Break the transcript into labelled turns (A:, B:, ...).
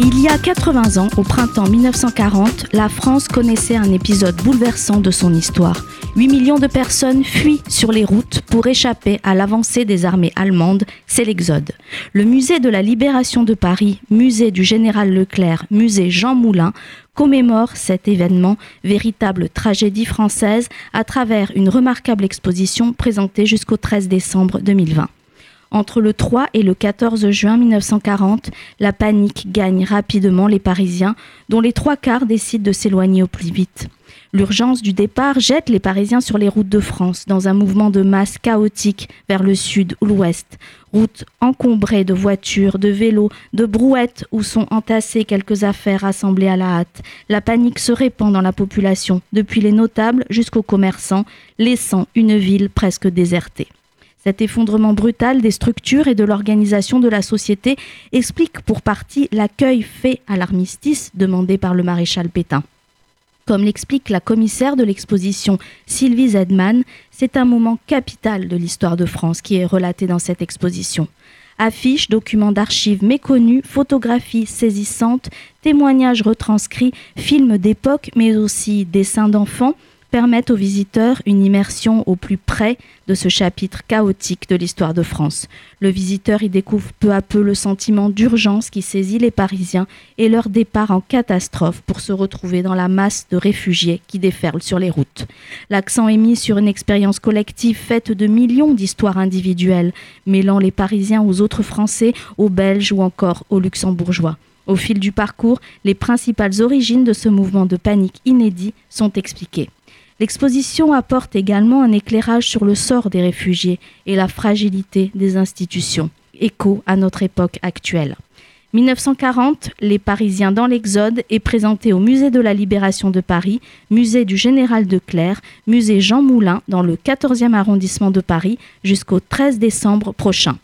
A: Il y a 80 ans, au printemps 1940, la France connaissait un épisode bouleversant de son histoire. 8 millions de personnes fuient sur les routes pour échapper à l'avancée des armées allemandes, c'est l'exode. Le musée de la Libération de Paris, musée du général Leclerc, musée Jean Moulin, commémore cet événement, véritable tragédie française, à travers une remarquable exposition présentée jusqu'au 13 décembre 2020. Entre le 3 et le 14 juin 1940, la panique gagne rapidement les Parisiens, dont les trois quarts décident de s'éloigner au plus vite. L'urgence du départ jette les Parisiens sur les routes de France, dans un mouvement de masse chaotique vers le sud ou l'ouest. Routes encombrées de voitures, de vélos, de brouettes où sont entassées quelques affaires rassemblées à la hâte. La panique se répand dans la population, depuis les notables jusqu'aux commerçants, laissant une ville presque désertée. Cet effondrement brutal des structures et de l'organisation de la société explique pour partie l'accueil fait à l'armistice demandé par le maréchal Pétain. Comme l'explique la commissaire de l'exposition Sylvie Zedman, c'est un moment capital de l'histoire de France qui est relaté dans cette exposition. Affiches, documents d'archives méconnus, photographies saisissantes, témoignages retranscrits, films d'époque, mais aussi dessins d'enfants, permettent aux visiteurs une immersion au plus près de ce chapitre chaotique de l'histoire de France. Le visiteur y découvre peu à peu le sentiment d'urgence qui saisit les Parisiens et leur départ en catastrophe pour se retrouver dans la masse de réfugiés qui déferlent sur les routes. L'accent est mis sur une expérience collective faite de millions d'histoires individuelles, mêlant les Parisiens aux autres Français, aux Belges ou encore aux Luxembourgeois. Au fil du parcours, les principales origines de ce mouvement de panique inédit sont expliquées. L'exposition apporte également un éclairage sur le sort des réfugiés et la fragilité des institutions, écho à notre époque actuelle. 1940, Les Parisiens dans l'Exode est présenté au Musée de la Libération de Paris, Musée du Général de Clerc, Musée Jean Moulin dans le 14e arrondissement de Paris jusqu'au 13 décembre prochain.